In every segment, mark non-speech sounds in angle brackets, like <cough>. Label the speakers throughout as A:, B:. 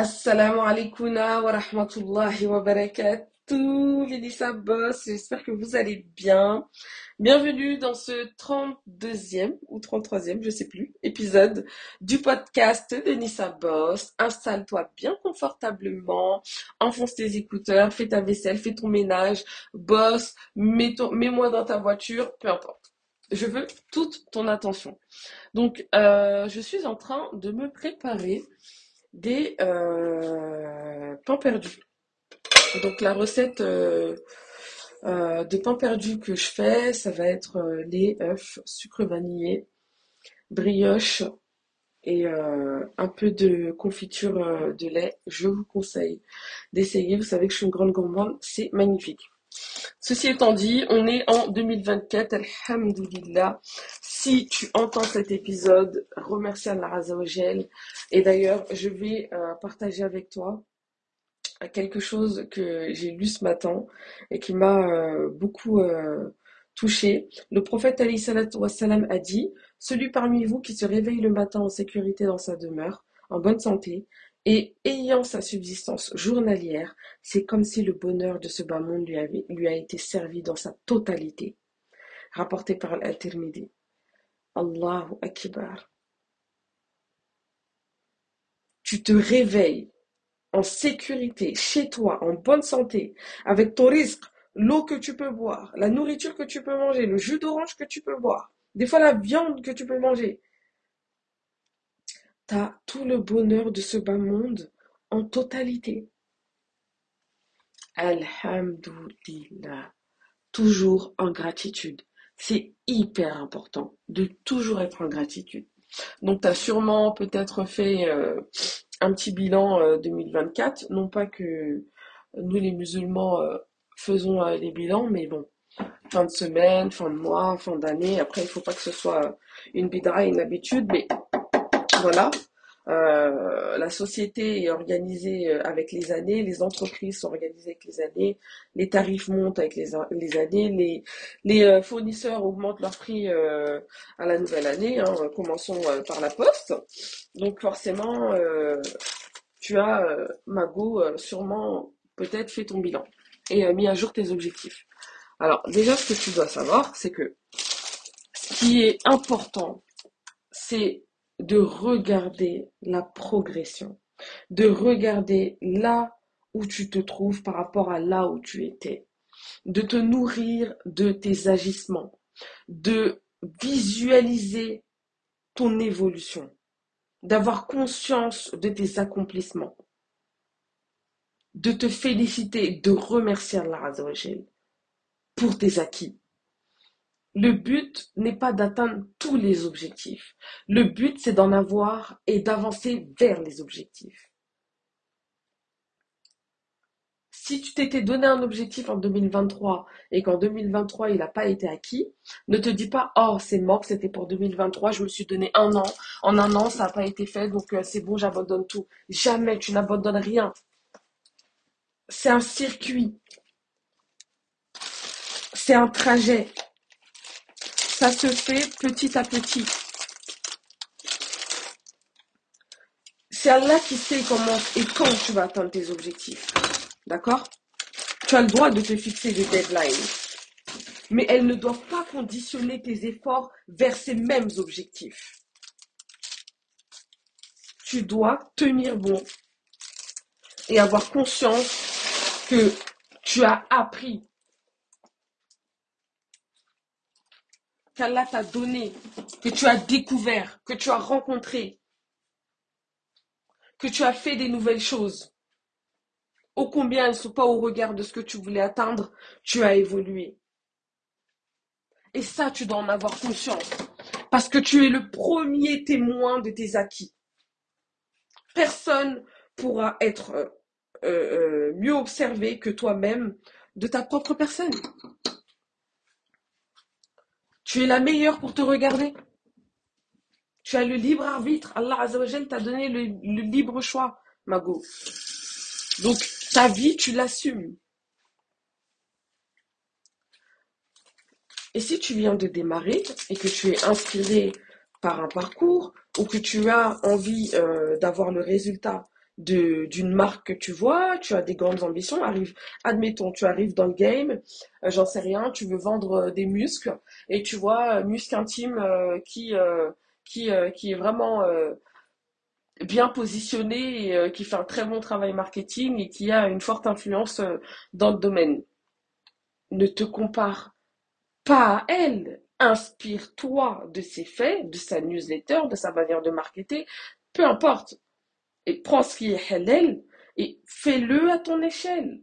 A: Assalamu alaikum wa rahmatullahi wa barakatuh, Lisa Boss, j'espère que vous allez bien. Bienvenue dans ce 32e ou 33e, je sais plus, épisode du podcast de Nissa Boss. Installe-toi bien confortablement, enfonce tes écouteurs, fais ta vaisselle, fais ton ménage, bosse, mets-moi dans ta voiture, peu importe. Je veux toute ton attention. Donc, euh, je suis en train de me préparer des euh, pains perdus. Donc la recette euh, euh, de pain perdu que je fais, ça va être les œufs, sucre vanillé, brioche et un peu de confiture de lait. Je vous conseille d'essayer. Vous savez que je suis une grande gourmande, c'est magnifique. Ceci étant dit, on est en 2024, alhamdoulilah. Si tu entends cet épisode, remercie Allah Azzawajal. Et d'ailleurs, je vais euh, partager avec toi quelque chose que j'ai lu ce matin et qui m'a euh, beaucoup euh, touché. Le prophète Ali wassalam, a dit Celui parmi vous qui se réveille le matin en sécurité dans sa demeure, en bonne santé, et ayant sa subsistance journalière, c'est comme si le bonheur de ce bas monde lui, avait, lui a été servi dans sa totalité. Rapporté par Al-Tirmidhi. Allahu Akbar. Tu te réveilles en sécurité, chez toi, en bonne santé, avec ton risque, l'eau que tu peux boire, la nourriture que tu peux manger, le jus d'orange que tu peux boire, des fois la viande que tu peux manger, T'as tout le bonheur de ce bas monde en totalité. Alhamdulillah. Toujours en gratitude. C'est hyper important de toujours être en gratitude. Donc, tu as sûrement peut-être fait euh, un petit bilan 2024. Euh, non pas que nous, les musulmans, euh, faisons les bilans, mais bon, fin de semaine, fin de mois, fin d'année. Après, il faut pas que ce soit une bidra, une habitude, mais voilà. Euh, la société est organisée euh, avec les années, les entreprises sont organisées avec les années, les tarifs montent avec les, années, les, euh, fournisseurs augmentent leurs prix à la nouvelle année. Hein, commençons par la poste. Donc forcément, tu as, Mago, sûrement peut-être fait ton bilan et mis à jour tes objectifs. Alors déjà, ce que tu dois savoir, c'est que ce qui est important, c'est de regarder la progression, de regarder là où tu te trouves par rapport à là où tu étais, de te nourrir de tes agissements, de visualiser ton évolution, d'avoir conscience de tes accomplissements, de te féliciter, de remercier Allah pour tes acquis, le but n'est pas d'atteindre tous les objectifs. Le but, c'est d'en avoir et d'avancer vers les objectifs. Si tu t'étais donné un objectif en 2023 et qu'en 2023 il n'a pas été acquis, ne te dis pas oh c'est mort, c'était pour 2023, je me suis donné un an, en un an ça n'a pas été fait donc euh, c'est bon, j'abandonne tout. Jamais, tu n'abandonnes rien. C'est un circuit, c'est un trajet. Ça se fait petit à petit. C'est Allah qui sait comment et quand tu vas atteindre tes objectifs. D'accord? Tu as le droit de te fixer des deadlines. Mais elles ne doivent pas conditionner tes efforts vers ces mêmes objectifs. Tu dois tenir bon et avoir conscience que tu as appris qu'Allah t'a donné, que tu as découvert, que tu as rencontré, que tu as fait des nouvelles choses. Ô combien elles ne sont pas au regard de ce que tu voulais atteindre, tu as évolué. Et ça, tu dois en avoir conscience. Parce que tu es le premier témoin de tes acquis. Personne pourra être euh, euh, mieux observé que toi-même de ta propre personne. Tu es la meilleure pour te regarder. Tu as le libre arbitre. Allah Azzawajal t'a donné le, libre choix, Mago. Donc, ta vie, tu l'assumes. Et si tu viens de démarrer et que tu es inspiré par un parcours ou que tu as envie euh, d'avoir le résultat d'une marque que tu vois, tu as des grandes ambitions, arrive, admettons, tu arrives dans le game, euh, j'en sais rien, tu veux vendre euh, des muscles et tu vois euh, muscle intime qui, qui, est vraiment bien positionné qui fait un très bon travail marketing et qui a une forte influence dans le domaine. Ne te compare pas à elle. Inspire-toi de ses faits, de sa newsletter, de sa manière de marketer, peu importe et prends ce qui est halal et fais-le à ton échelle.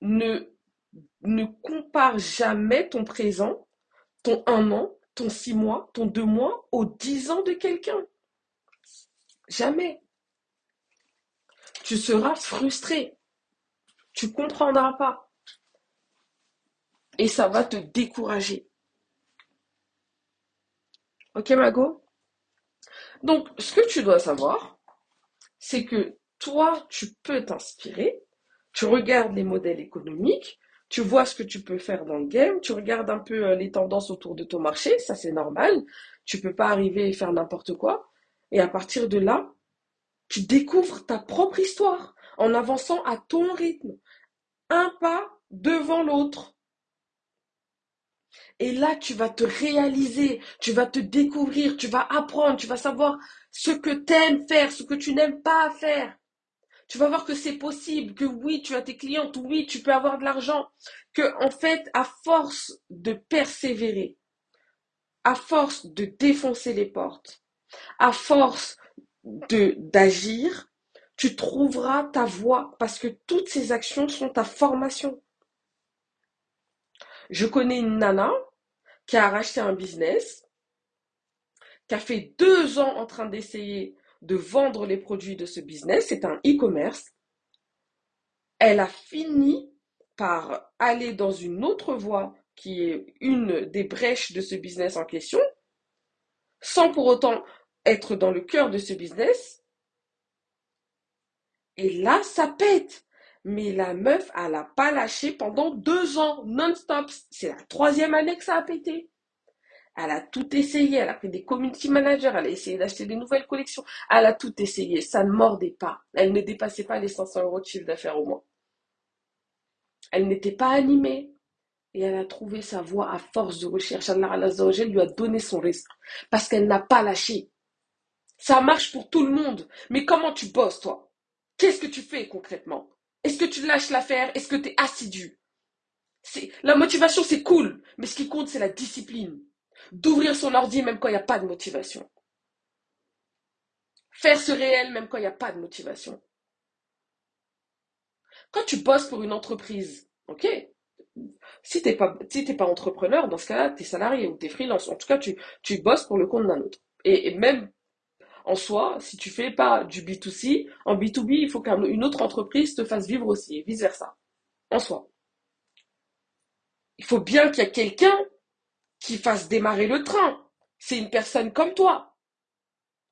A: Ne, ne compare jamais ton présent, ton un an, ton six mois, ton deux mois aux dix ans de quelqu'un. Jamais. Tu seras frustré. Tu comprendras pas. Et ça va te décourager. Ok, Mago? Donc, ce que tu dois savoir, c'est que toi, tu peux t'inspirer, tu regardes les modèles économiques, tu vois ce que tu peux faire dans le game, tu regardes un peu euh, les tendances autour de ton marché, ça c'est normal, tu peux pas arriver et faire n'importe quoi, et à partir de là, tu découvres ta propre histoire en avançant à ton rythme, un pas devant l'autre. Et là, tu vas te réaliser, tu vas te découvrir, tu vas apprendre, tu vas savoir ce que tu aimes faire, ce que tu n'aimes pas faire. Tu vas voir que c'est possible, que oui, tu as tes clientes, oui, tu peux avoir de l'argent, que en fait, à force de persévérer, à force de défoncer les portes, à force d'agir, tu trouveras ta voie parce que toutes ces actions sont ta formation. Je connais une nana qui a racheté un business, qui a fait deux ans en train d'essayer de vendre les produits de ce business. C'est un e-commerce. Elle a fini par aller dans une autre voie qui est une des brèches de ce business en question, sans pour autant être dans le cœur de ce business. Et là, ça pète. Mais la meuf, elle n'a pas lâché pendant deux ans, non-stop. C'est la troisième année que ça a pété. Elle a tout essayé. Elle a pris des community managers. Elle a essayé d'acheter des nouvelles collections. Elle a tout essayé. Ça ne mordait pas. Elle ne dépassait pas les 500 euros de chiffre d'affaires au mois. Elle n'était pas animée. Et elle a trouvé sa voie à force de recherche. Allah lui a donné son risque. Parce qu'elle n'a pas lâché. Ça marche pour tout le monde. Mais comment tu bosses, toi? Qu'est-ce que tu fais concrètement? Est-ce que tu lâches l'affaire? Est-ce que tu es assidu La motivation, c'est cool, mais ce qui compte, c'est la discipline. D'ouvrir son ordi même quand il n'y a pas de motivation. Faire ce réel même quand il n'y a pas de motivation. Quand tu bosses pour une entreprise, ok? Si tu n'es pas, si pas entrepreneur, dans ce cas-là, tu es salarié ou tu es freelance. En tout cas, tu, tu bosses pour le compte d'un autre. Et même en soi, si tu fais pas du B2C, en B2B, il faut qu'une autre entreprise te fasse vivre aussi, et vice-versa. En soi. Il faut bien qu'il y ait quelqu'un qui fasse démarrer le train. C'est une personne comme toi.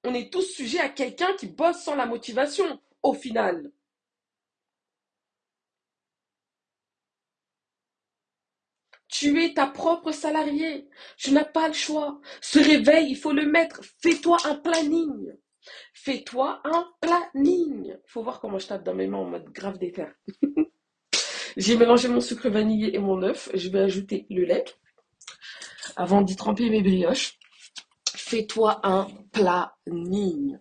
A: On est tous sujets à quelqu'un qui bosse sans la motivation, au final. Tu es ta propre salarié. Tu n'as pas le choix. Ce réveil, il faut le mettre. Fais-toi un planning. Fais-toi un planning. Il faut voir comment je tape dans mes mains en mode grave d'éther. <laughs> J'ai mélangé mon sucre vanillé et mon œuf. Je vais ajouter le lait avant d'y tremper mes brioches. Fais-toi un planning.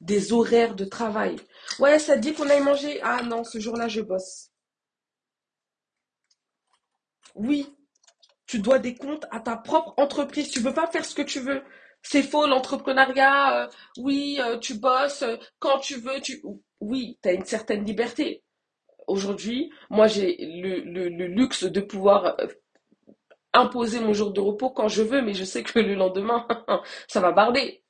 A: Des horaires de travail. Ouais, ça dit qu'on aille manger? Ah non, ce jour-là, je bosse. Oui, tu dois des comptes à ta propre entreprise. Tu ne peux pas faire ce que tu veux. C'est faux l'entrepreneuriat. Euh, oui, euh, tu bosses euh, quand tu veux. Tu... Oui, tu as une certaine liberté. Aujourd'hui, moi j'ai le, le, luxe de pouvoir imposer mon jour de repos quand je veux, mais je sais que le lendemain, <laughs> ça va barder.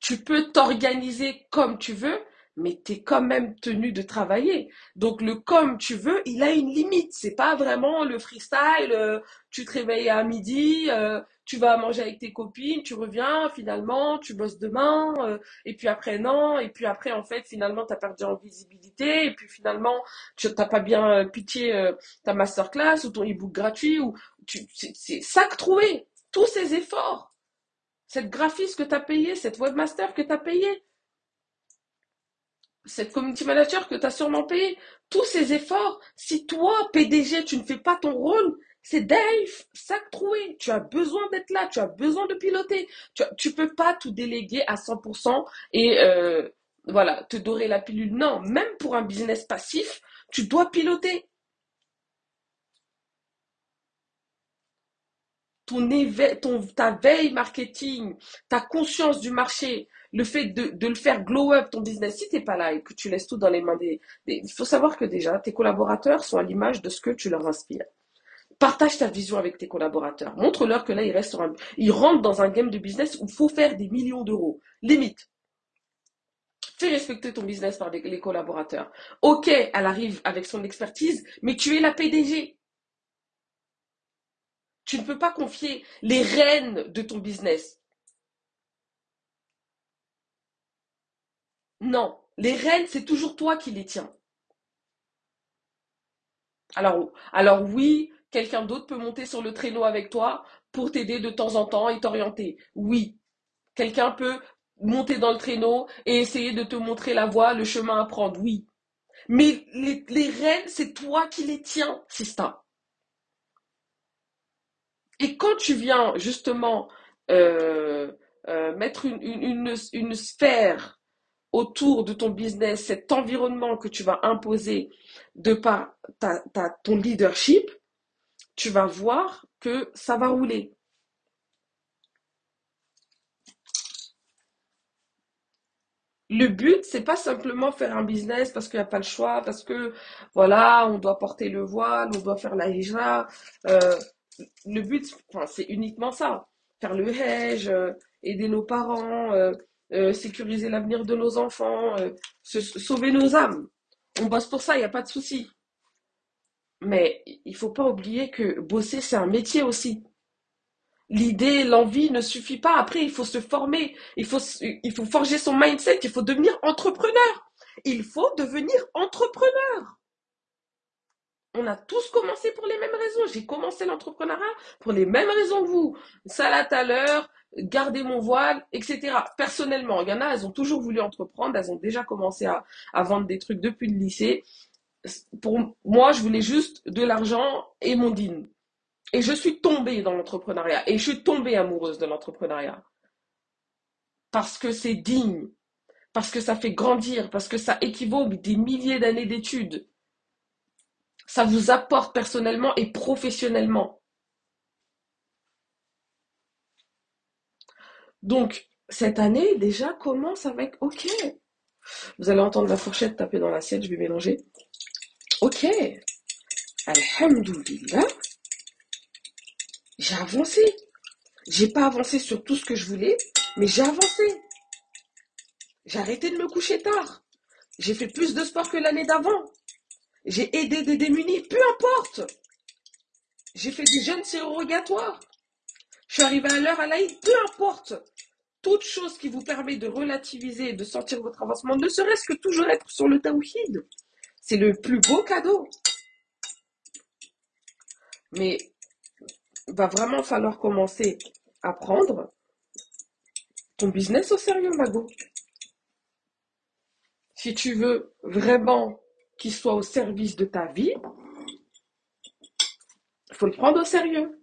A: Tu peux t'organiser comme tu veux, mais tu es quand même tenu de travailler. Donc le comme tu veux, il a une limite. C'est pas vraiment le freestyle, euh, tu te réveilles à midi, euh, tu vas manger avec tes copines, tu reviens, finalement, tu bosses demain, euh, et puis après non, et puis après en fait finalement tu as perdu en visibilité, et puis finalement tu n'as pas bien pitié ta masterclass ou ton e-book gratuit, ou c'est sac trouvé, tous ces efforts. Cette graphiste que tu as payé, cette webmaster que tu as payé, cette community manager que tu as sûrement payé, tous ces efforts, si toi, PDG, tu ne fais pas ton rôle, c'est Dave, sac troué. Tu as besoin d'être là, tu as besoin de piloter. Tu ne peux pas tout déléguer à 100% et euh, voilà, te dorer la pilule. Non, même pour un business passif, tu dois piloter. Ton, ta veille marketing, ta conscience du marché, le fait de, le faire glow up ton business, si tu n'es pas là et que tu laisses tout dans les mains des, Il faut savoir que déjà, tes collaborateurs sont à l'image de ce que tu leur inspires. Partage ta vision avec tes collaborateurs. Montre-leur que là, ils restent un, ils rentrent dans un game de business où il faut faire des millions d'euros. Limite. Fais respecter ton business par les collaborateurs. Ok, elle arrive avec son expertise, mais tu es la PDG. Tu ne peux pas confier les rênes de ton business. Non, les rênes, c'est toujours toi qui les tiens. Alors, oui, quelqu'un d'autre peut monter sur le traîneau avec toi pour t'aider de temps en temps et t'orienter. Oui, quelqu'un peut monter dans le traîneau et essayer de te montrer la voie, le chemin à prendre. Oui. Mais les, les rênes, c'est toi qui les tiens, Sista. Et quand tu viens justement euh, euh, mettre une, sphère autour de ton business, cet environnement que tu vas imposer de par ton leadership, tu vas voir que ça va rouler. Le but, c'est pas simplement faire un business parce qu'il n'y a pas le choix, parce que voilà, on doit porter le voile, on doit faire la hijra. Euh, le but, c'est uniquement ça. Faire le hedge, euh, aider nos parents, euh, sécuriser l'avenir de nos enfants, sauver nos âmes. On bosse pour ça, il n'y a pas de souci. Mais il faut pas oublier que bosser, c'est un métier aussi. L'idée, l'envie ne suffit pas. Après, il faut se former, il faut, il faut forger son mindset, il faut devenir entrepreneur. Il faut devenir entrepreneur. On a tous commencé pour les mêmes raisons. J'ai commencé l'entrepreneuriat pour les mêmes raisons que vous. Salat à l'heure, garder mon voile, etc. Personnellement, il y en a, elles ont toujours voulu entreprendre, elles ont déjà commencé à, à vendre des trucs depuis le lycée pour moi, je voulais juste de l'argent et mon dîne. Et je suis tombée dans l'entrepreneuriat. Et je suis tombée amoureuse de l'entrepreneuriat. Parce que c'est digne. Parce que ça fait grandir. Parce que ça équivaut des milliers d'années d'études. Ça vous apporte personnellement et professionnellement. Donc, cette année, déjà, commence avec OK. Vous allez entendre la fourchette taper dans l'assiette, je vais mélanger. Ok, Alhamdulillah, j'ai avancé. J'ai pas avancé sur tout ce que je voulais, mais j'ai avancé. J'ai arrêté de me coucher tard. J'ai fait plus de sport que l'année d'avant. J'ai aidé des démunis, peu importe. J'ai fait des jeûnes surrogatoires. Je suis arrivé à l'heure à l'Aïd, peu importe. Toute chose qui vous permet de relativiser et de sentir votre avancement, ne serait-ce que toujours être sur le tawhid. C'est le plus beau cadeau. Mais il va vraiment falloir commencer à prendre ton business au sérieux, Mago. Si tu veux vraiment qu'il soit au service de ta vie, il faut le prendre au sérieux.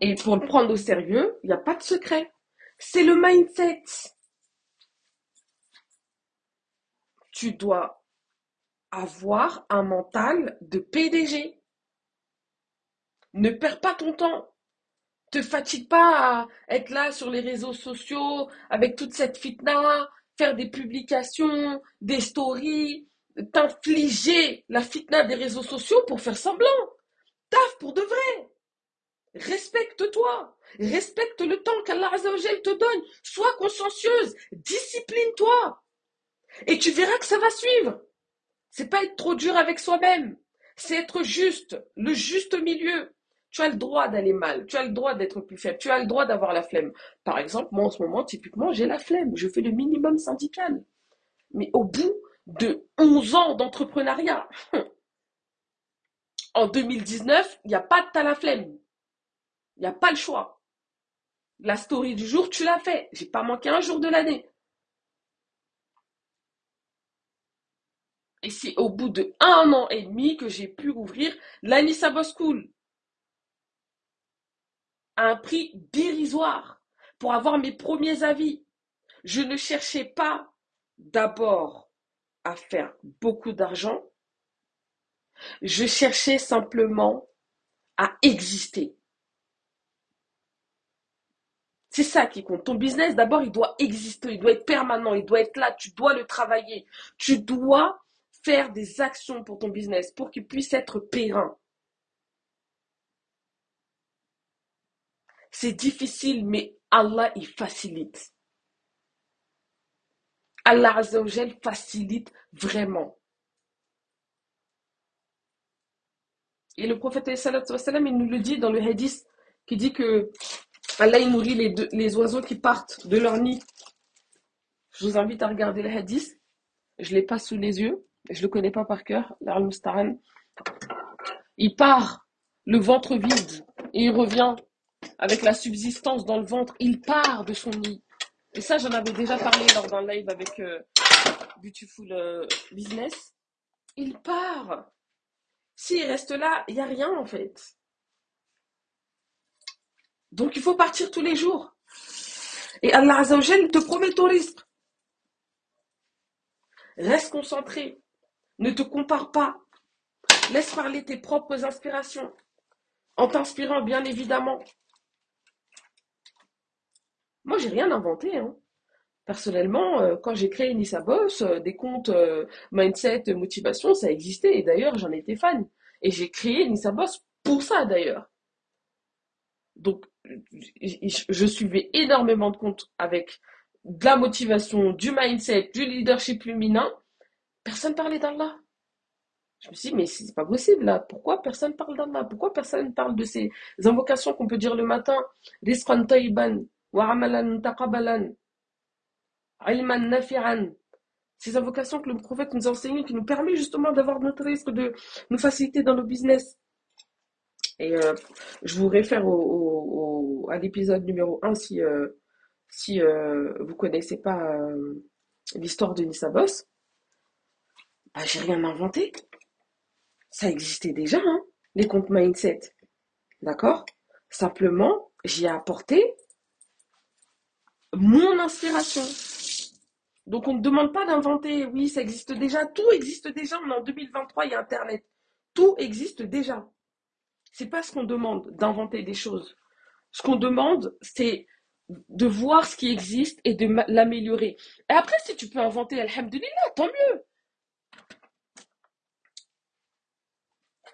A: Et pour le prendre au sérieux, il n'y a pas de secret. C'est le mindset. Tu dois avoir un mental de PDG. Ne perds pas ton temps. Te fatigue pas à être là sur les réseaux sociaux avec toute cette fitna, faire des publications, des stories, t'infliger la fitna des réseaux sociaux pour faire semblant. Taf pour de vrai. Respecte-toi. Respecte le temps qu'Allah te donne. Sois consciencieuse. Discipline-toi. Et tu verras que ça va suivre. C'est pas être trop dur avec soi-même. C'est être juste, le juste milieu. Tu as le droit d'aller mal, tu as le droit d'être plus faible, tu as le droit d'avoir la flemme. Par exemple, moi en ce moment, typiquement, j'ai la flemme, je fais le minimum syndical. Mais au bout de 11 ans d'entrepreneuriat, <laughs> en 2019, il n'y a pas de ta la flemme. Il n'y a pas le choix. La story du jour, tu l'as fait. J'ai pas manqué un jour de l'année. Et c'est au bout de un an et demi que j'ai pu ouvrir l'Anissa School à un prix dérisoire pour avoir mes premiers avis. Je ne cherchais pas d'abord à faire beaucoup d'argent. Je cherchais simplement à exister. C'est ça qui compte. Ton business, d'abord, il doit exister, il doit être permanent, il doit être là, tu dois le travailler. Tu dois faire des actions pour ton business pour qu'il puisse être périn. C'est difficile, mais Allah, il facilite. Allah Azzawajal facilite vraiment. Et le prophète il nous le dit dans le hadith qui dit que Allah il nourrit les, les oiseaux qui partent de leur nid. Je vous invite à regarder le hadith. Je ne l'ai pas sous les yeux. Je ne le connais pas par cœur. Il part le ventre vide et il revient avec la subsistance dans le ventre. Il part de son nid. Et ça, j'en avais déjà parlé lors d'un live avec euh, Beautiful euh, Business. Il part. S'il reste là, il n'y a rien en fait. Donc il faut partir tous les jours. Et Allah Azzawajal te promet ton risque. Reste concentré. Ne te compare pas. Laisse parler tes propres inspirations. En t'inspirant, bien évidemment. Moi, j'ai rien inventé. Hein. Personnellement, euh, quand j'ai créé Nissa Boss, euh, des comptes euh, mindset, motivation, ça existait. Et d'ailleurs, j'en étais fan. Et j'ai créé Nissa Boss pour ça, d'ailleurs. Donc, je suivais énormément de comptes avec de la motivation, du mindset, du leadership féminin. Personne parlait d'Allah. Je me suis dit, mais c'est pas possible là. Pourquoi personne parle d'Allah? Pourquoi personne parle de ces invocations qu'on peut dire le matin? Rizqan tayyiban, amalan taqabalan, ilman nafi'an. Ces invocations que le prophète nous a enseignées, qui nous permet justement d'avoir notre risque, de nous faciliter dans nos business. Et euh, je vous réfère au, à l'épisode numéro 1 si, euh, si euh, vous connaissez pas l'histoire de Nissa Boss. Bah, j'ai rien inventé. Ça existait déjà, hein, les comptes mindset. D'accord? Simplement, j'y ai apporté mon inspiration. Donc on ne demande pas d'inventer, oui, ça existe déjà, tout existe déjà, on est en 2023, il y a Internet. Tout existe déjà. C'est pas ce qu'on demande d'inventer des choses. Ce qu'on demande, c'est de voir ce qui existe et de l'améliorer. Et après, si tu peux inventer, alhamdulillah, tant mieux.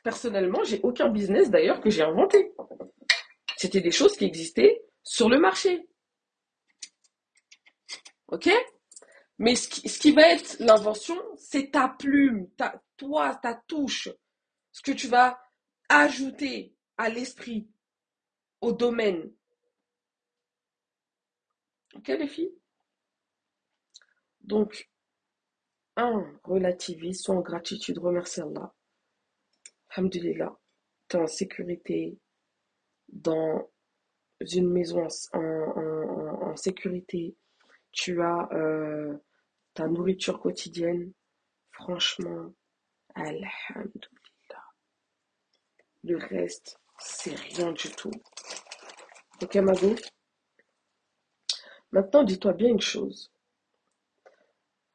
A: Personnellement, j'ai aucun business d'ailleurs que j'ai inventé. C'était des choses qui existaient sur le marché. Ok? Mais ce qui, va être l'invention, c'est ta plume, ta, toi, ta touche, ce que tu vas ajouter à l'esprit, au domaine. Ok les filles? Donc, un, relativise, soit en gratitude, remercie Allah. Alhamdulillah, tu es en sécurité dans une maison en, sécurité. Tu as euh, ta nourriture quotidienne. Franchement, Alhamdulillah. Le reste, c'est rien du tout. Ok, Mago? Maintenant, dis-toi bien une chose.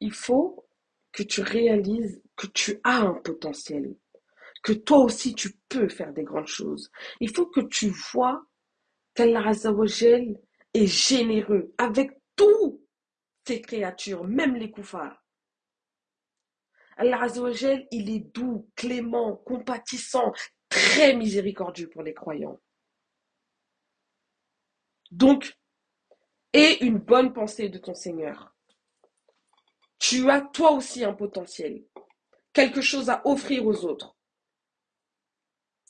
A: Il faut que tu réalises que tu as un potentiel que toi aussi tu peux faire des grandes choses. Il faut que tu vois qu'Allah est généreux avec toutes ses créatures, même les koufars. Allah Azzawajal, il est doux, clément, compatissant, très miséricordieux pour les croyants. Donc, aie une bonne pensée de ton Seigneur. Tu as toi aussi un potentiel, quelque chose à offrir aux autres.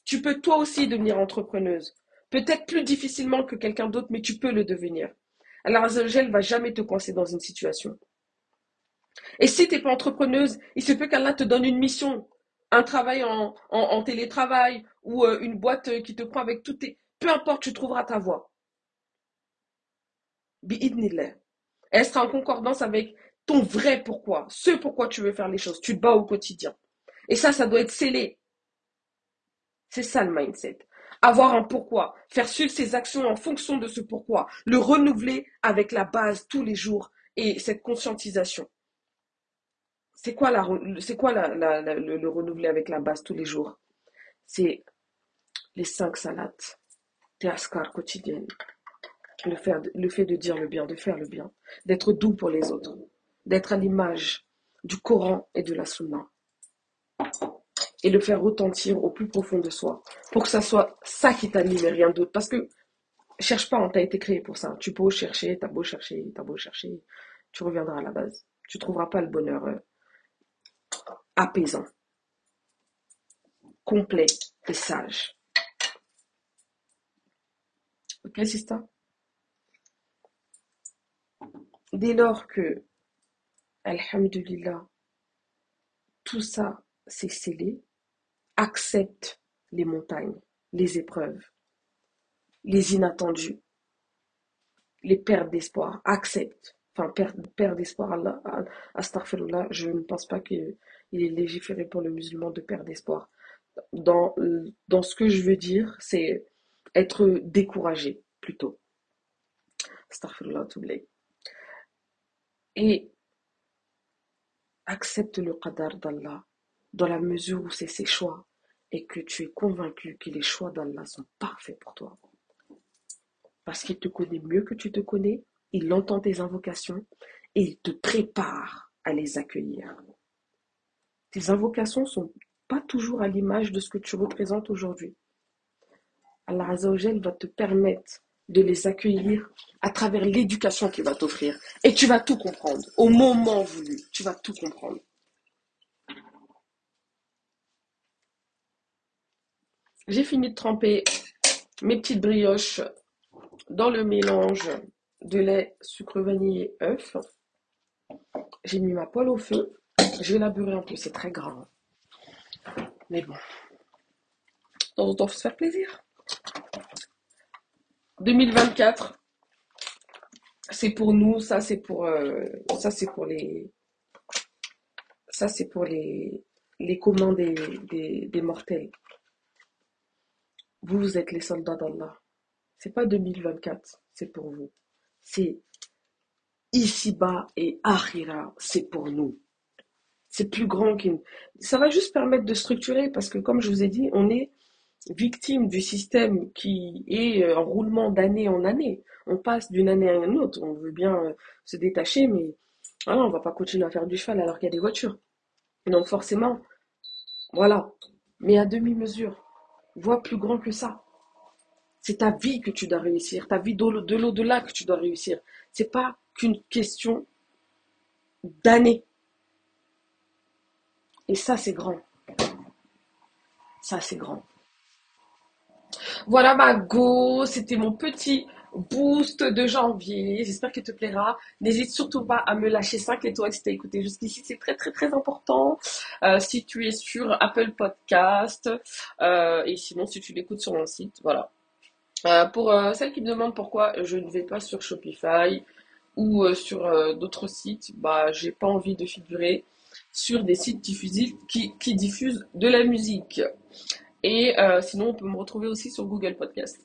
A: Tu peux toi aussi devenir entrepreneuse. Peut-être plus difficilement que quelqu'un d'autre, mais tu peux le devenir. Alors Azzawajal va jamais te coincer dans une situation. Et si tu n'es pas entrepreneuse, il se peut qu'Allah te donne une mission, un travail en, télétravail ou euh, une boîte qui te prend avec tout tes... Peu importe, tu trouveras ta voie. bi'idnillah. Elle sera en concordance avec ton vrai pourquoi, ce pourquoi tu veux faire les choses. Tu te bats au quotidien. Et ça, ça doit être scellé. C'est ça le mindset. Avoir un pourquoi, faire suivre ses actions en fonction de ce pourquoi, le renouveler avec la base tous les jours et cette conscientisation. C'est quoi, la, c'est quoi le, renouveler avec la base tous les jours? C'est les cinq salates, tes askars quotidiennes. Le fait, le fait de dire le bien, de faire le bien, d'être doux pour les autres, d'être à l'image du Coran et de la Sunna et le faire retentir au plus profond de soi pour que ça soit ça qui t'anime et rien d'autre. Parce que cherche pas, on t'a été créé pour ça. Tu peux chercher, t'as beau chercher, t'as beau chercher, tu reviendras à la base. Tu trouveras pas le bonheur euh, apaisant, complet et sage. Ok, c'est ça Dès lors que, Alhamdulillah, tout ça s'est scellé, accepte les montagnes, les épreuves, les inattendus, les pertes d'espoir, accepte. Enfin, perte, d'espoir, Allah, astaghfirullah, je ne pense pas qu'il est légiféré pour le musulman de perdre d'espoir. Dans, ce que je veux dire, c'est être découragé, plutôt. Astaghfirullah, blé. Et accepte le qadar d'Allah dans la mesure où c'est ses choix et que tu es convaincu que les choix d'Allah sont parfaits pour toi. Parce qu'il te connaît mieux que tu te connais, il entend tes invocations et il te prépare à les accueillir. Tes invocations ne sont pas toujours à l'image de ce que tu représentes aujourd'hui. Allah Azzawajal va te permettre de les accueillir à travers l'éducation qu'il va t'offrir. Et tu vas tout comprendre. Au moment voulu, tu vas tout comprendre. J'ai fini de tremper mes petites brioches dans le mélange de lait, sucre vanille et œuf. J'ai mis ma poêle au feu. Je vais la beurrer un peu, c'est très gras. Mais bon, de temps se faire plaisir. 2024, c'est pour nous, ça c'est pour, euh, ça c'est pour les, ça c'est pour les, les communs des, des mortels. Vous, êtes les soldats d'Allah. C'est pas 2024, c'est pour vous. C'est ici-bas et Akhira, c'est pour nous. C'est plus grand qu'une. Ça va juste permettre de structurer parce que, comme je vous ai dit, on est victime du système qui est en roulement d'année en année. On passe d'une année à une autre. On veut bien euh, se détacher, mais voilà, on va pas continuer à faire du cheval alors qu'il y a des voitures. Donc forcément, voilà. Mais à demi-mesure. Vois plus grand que ça. C'est ta vie que tu dois réussir, ta vie de l'au-delà que tu dois réussir. C'est pas qu'une question d'années. Et ça, c'est grand. Ça, c'est grand. Voilà ma go, c'était mon petit boost de janvier. J'espère qu'il te plaira. N'hésite surtout pas à me lâcher 5 étoiles si tu as écouté jusqu'ici. C'est très très très important. Euh, si tu es sur Apple Podcast euh, et sinon si tu l'écoutes sur mon site. Voilà. Euh, pour celles qui me demandent pourquoi je ne vais pas sur Shopify ou sur d'autres sites, bah j'ai pas envie de figurer sur des sites diffusifs qui diffusent de la musique. Et sinon, on peut me retrouver aussi sur Google Podcast.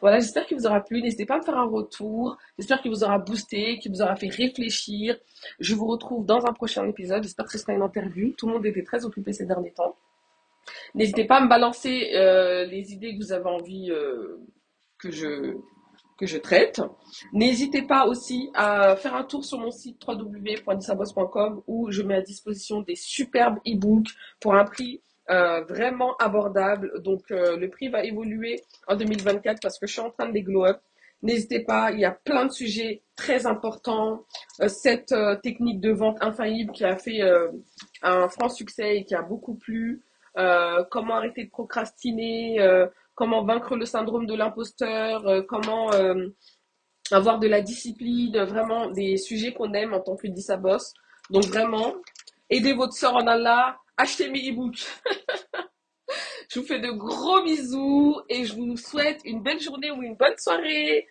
A: Voilà, j'espère qu'il vous aura plu. N'hésitez pas à me faire un retour. J'espère qu'il vous aura boosté, qu'il vous aura fait réfléchir. Je vous retrouve dans un prochain épisode. J'espère que ce sera une interview. Tout le monde était très occupé ces derniers temps. N'hésitez pas à me balancer euh, les idées que vous avez envie euh, que je que je traite. N'hésitez pas aussi à faire un tour sur mon site www.disabos.com où je mets à disposition des superbes e-books pour un prix euh, vraiment abordable. Donc euh, le prix va évoluer en 2024 parce que je suis en train de les glow up. N'hésitez pas, il y a plein de sujets très importants. Euh, cette technique de vente infaillible qui a fait un franc succès et qui a beaucoup plu. comment arrêter de procrastiner, comment vaincre le syndrome de l'imposteur, comment avoir de la discipline, vraiment des sujets qu'on aime en tant que boss Donc vraiment, aidez votre soeur en Allah, achetez mes e-books. <laughs> je vous fais de gros bisous et je vous souhaite une belle journée ou une bonne soirée.